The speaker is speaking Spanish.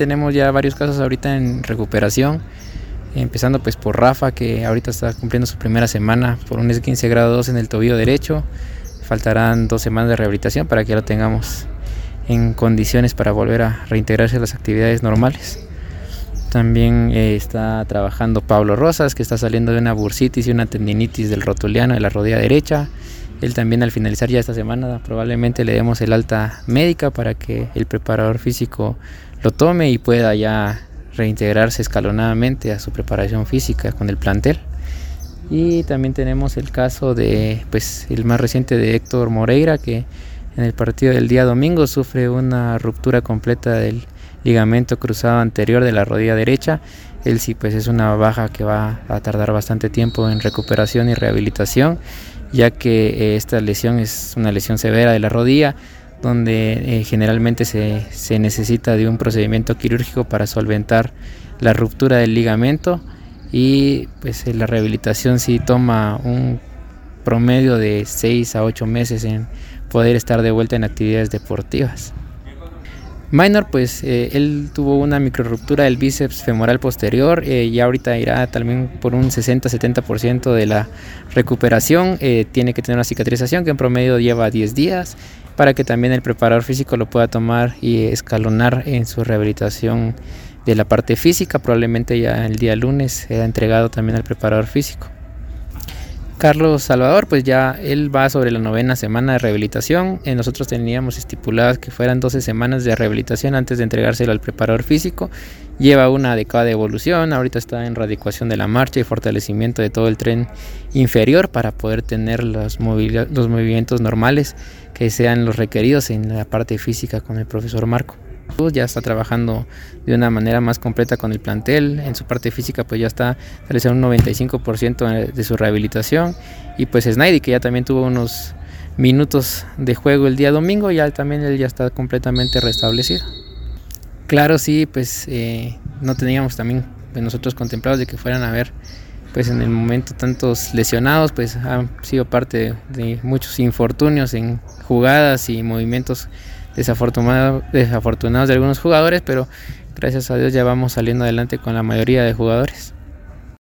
Tenemos ya varios casos ahorita en recuperación, empezando pues por Rafa que ahorita está cumpliendo su primera semana por un S15 grado 2 en el tobillo derecho. Faltarán dos semanas de rehabilitación para que ya lo tengamos en condiciones para volver a reintegrarse a las actividades normales. También eh, está trabajando Pablo Rosas, que está saliendo de una bursitis y una tendinitis del rotuliano de la rodilla derecha. Él también al finalizar ya esta semana probablemente le demos el alta médica para que el preparador físico lo tome y pueda ya reintegrarse escalonadamente a su preparación física con el plantel. Y también tenemos el caso de, pues, el más reciente de Héctor Moreira, que en el partido del día domingo sufre una ruptura completa del ligamento cruzado anterior de la rodilla derecha. Él sí, pues es una baja que va a tardar bastante tiempo en recuperación y rehabilitación, ya que eh, esta lesión es una lesión severa de la rodilla donde eh, generalmente se, se, necesita de un procedimiento quirúrgico para solventar la ruptura del ligamento y pues la rehabilitación sí toma un promedio de 6 a 8 meses en poder estar de vuelta en actividades deportivas. Minor, pues eh, él tuvo una micro ruptura del bíceps femoral posterior eh, y ahorita irá también por un 60-70% de la recuperación. Eh, tiene que tener una cicatrización que en promedio lleva 10 días para que también el preparador físico lo pueda tomar y escalonar en su rehabilitación de la parte física. Probablemente ya el día lunes sea entregado también al preparador físico. Carlos Salvador, pues ya él va sobre la novena semana de rehabilitación. Eh, nosotros teníamos estipuladas que fueran 12 semanas de rehabilitación antes de entregárselo al preparador físico. Lleva una adecuada evolución, ahorita está en radicación de la marcha y fortalecimiento de todo el tren inferior para poder tener los, los movimientos normales que sean los requeridos en la parte física con el profesor Marco ya está trabajando de una manera más completa con el plantel, en su parte física pues ya está realizando un 95% de su rehabilitación y pues Snidey que ya también tuvo unos minutos de juego el día domingo, ya también él ya está completamente restablecido. Claro, sí, pues eh, no teníamos también pues, nosotros contemplados de que fueran a ver pues en el momento tantos lesionados, pues han sido parte de muchos infortunios en jugadas y movimientos desafortunados de algunos jugadores, pero gracias a Dios ya vamos saliendo adelante con la mayoría de jugadores.